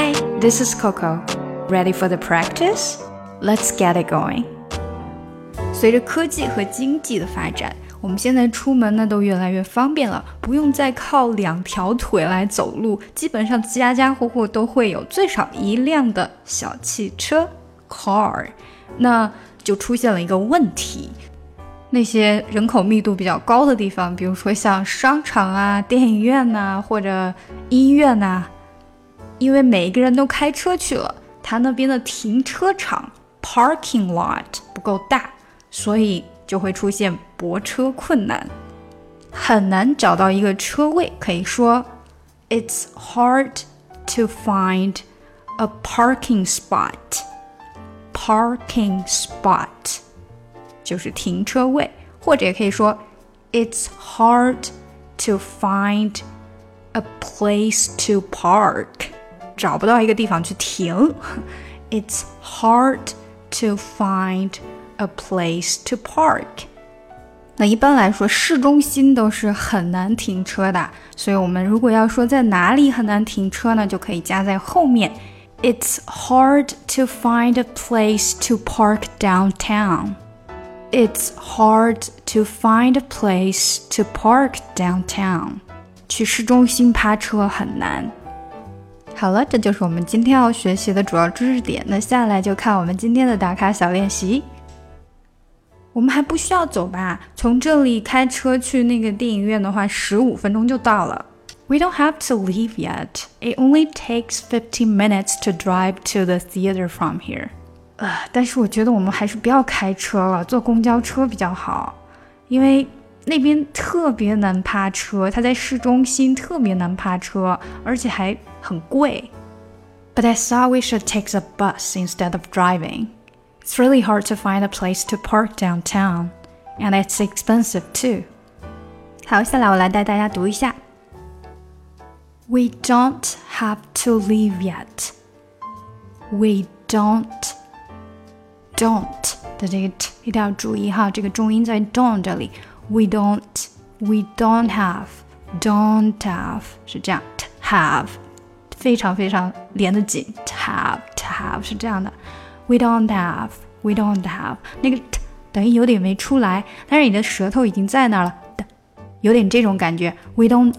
Hi, this is Coco. Ready for the practice? Let's get it going. 随着科技和经济的发展，我们现在出门呢都越来越方便了，不用再靠两条腿来走路，基本上家家户户都会有最少一辆的小汽车 car。那就出现了一个问题，那些人口密度比较高的地方，比如说像商场啊、电影院呐，或者医院呐。因为每一个人都开车去了，他那边的停车场 parking lot 不够大，所以就会出现泊车困难，很难找到一个车位。可以说，It's hard to find a parking spot. Parking spot 就是停车位，或者也可以说，It's hard to find a place to park. 找不到一个地方去停。It's hard to find a place to park。那一般来说，市中心都是很难停车的，所以我们如果要说在哪里很难停车呢，就可以加在后面。It's hard to find a place to park downtown. It's hard to find a place to park downtown. 去市中心趴车很难。 好了，这就是我们今天要学习的主要知识点。那下来就看我们今天的打卡小练习。我们还不需要走吧？从这里开车去那个电影院的话，十五分钟就到了。We don't have to leave yet. It only takes fifteen minutes to drive to the theater from here. 呃，但是我觉得我们还是不要开车了，坐公交车比较好，因为。那边特别难趴车，它在市中心特别难趴车，而且还很贵。But I thought we should take the bus instead of driving. It's really hard to find a place to park downtown, and it's expensive too. 好，下来我来带大家读一下。We don't have to leave yet. We don't, don't 的这个 t 一定要注意哈，这个重音在 don't 这里。we don't, we don't have, don't have 是这样，have 非常非常连得紧，have to have 是这样的，we don't have, we don't have 那个 t 等于有点没出来，但是你的舌头已经在那儿了，有点这种感觉，we don't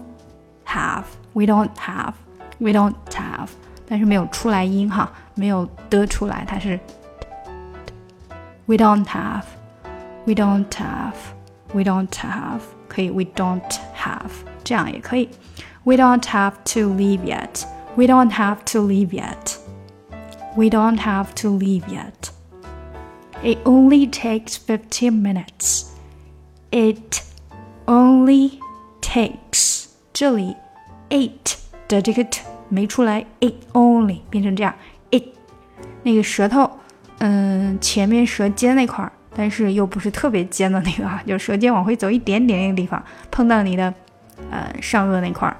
have, we don't have, we don't have，但是没有出来音哈，没有的出来，它是 we don't have, we don't have。we don't have 可以 we don't have 这样也可以 we don't have to leave yet we don't have to leave yet we don't have to leave yet it only takes 15 minutes it only takes 这里 it 的这个 t 没出来，it only 变成这样，it 那个舌头，嗯，前面舌尖那块儿但是又不是特别尖的那个啊，就舌尖往回走一点点那个地方，碰到你的呃上颚那块儿，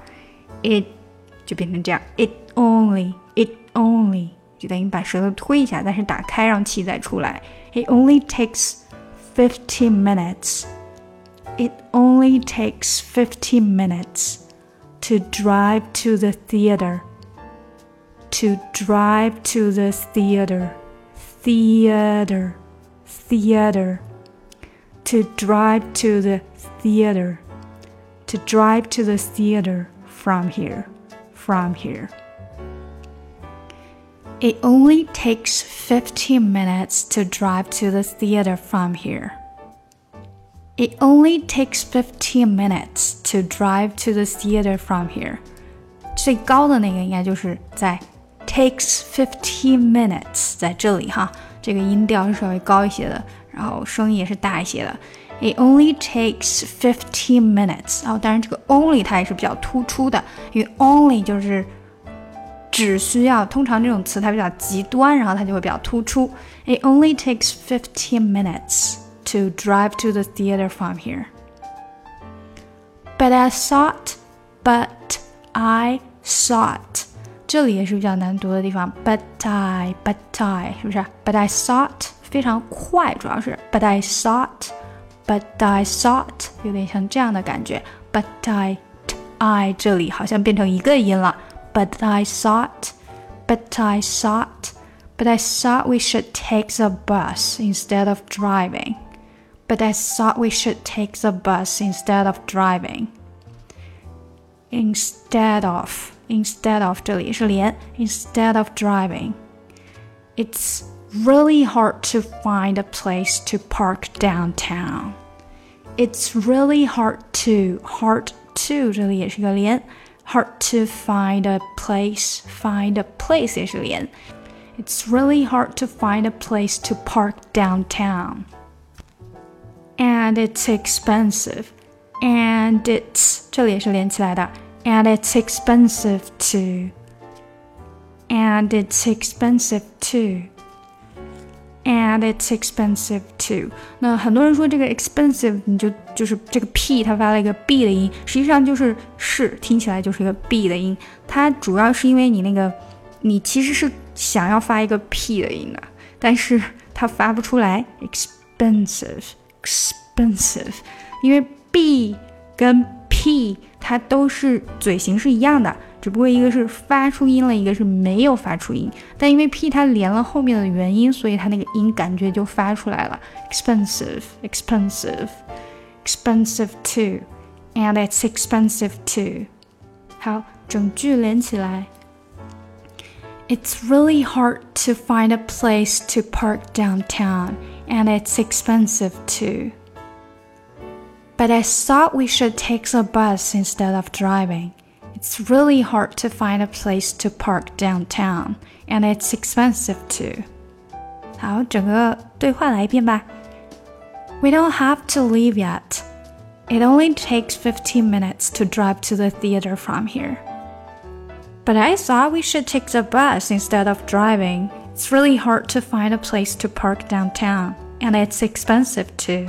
it 就变成这样，it only it only 就等于把舌头推一下，但是打开让气再出来。It only takes fifteen minutes. It only takes fifteen minutes to drive to the theater. To drive to the theater. Theater theater. To drive to the theater. To drive to the theater from here. From here. It only takes 15 minutes to drive to the theater from here. It only takes 15 minutes to drive to the theater from here. 最高的那个应该就是在 takes fifteen minutes 在这里哈。这个音调是稍微高一些的，然后声音也是大一些的。 It only takes fifteen minutes。然后当然这个 only 它也是比较突出的，因为 only 就是只需要，通常这种词它比较极端，然后它就会比较突出。It only takes fifteen minutes to drive to the theater from here. But I thought, but I thought. 这里也是比较难读的地方，but I but I 是不是？But I thought 非常快，主要是 but I thought but I thought 有点像这样的感觉，but I I 这里好像变成一个音了，but I thought But I thought, but I thought we should take the bus instead of driving. But I thought we should take the bus instead of driving. Instead of, instead of 这里是连 instead of driving. It's really hard to find a place to park downtown. It's really hard to hard to 这里也是个连 hard to find a place find a place 也是连 It's really hard to find a place to park downtown. And it's expensive. And it's 这里也是连起来的 And it's expensive too. And it's expensive too And it's expensive too。那很多人说这个 expensive，你就就是这个 p 它发了一个 b 的音，实际上就是是听起来就是一个 b 的音。它主要是因为你那个你其实是想要发一个 p 的音的，但是它发不出来 expensive expensive，因为 b 跟 p 它都是嘴型是一样的。只不过一个是发出音了，一个是没有发出音。但因为 p 它连了后面的元音，所以它那个音感觉就发出来了。expensive, expensive, expensive too, and it's expensive too. 好，整句连起来。It's really hard to find a place to park downtown, and it's expensive too. But I thought we should take the bus instead of driving. It's really hard to find a place to park downtown, and it's expensive too. 好，整个对话来一遍吧。We don't have to leave yet. It only takes 15 minutes to drive to the theater from here. But I thought we should take the bus instead of driving. It's really hard to find a place to park downtown, and it's expensive too.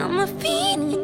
a fiend. and you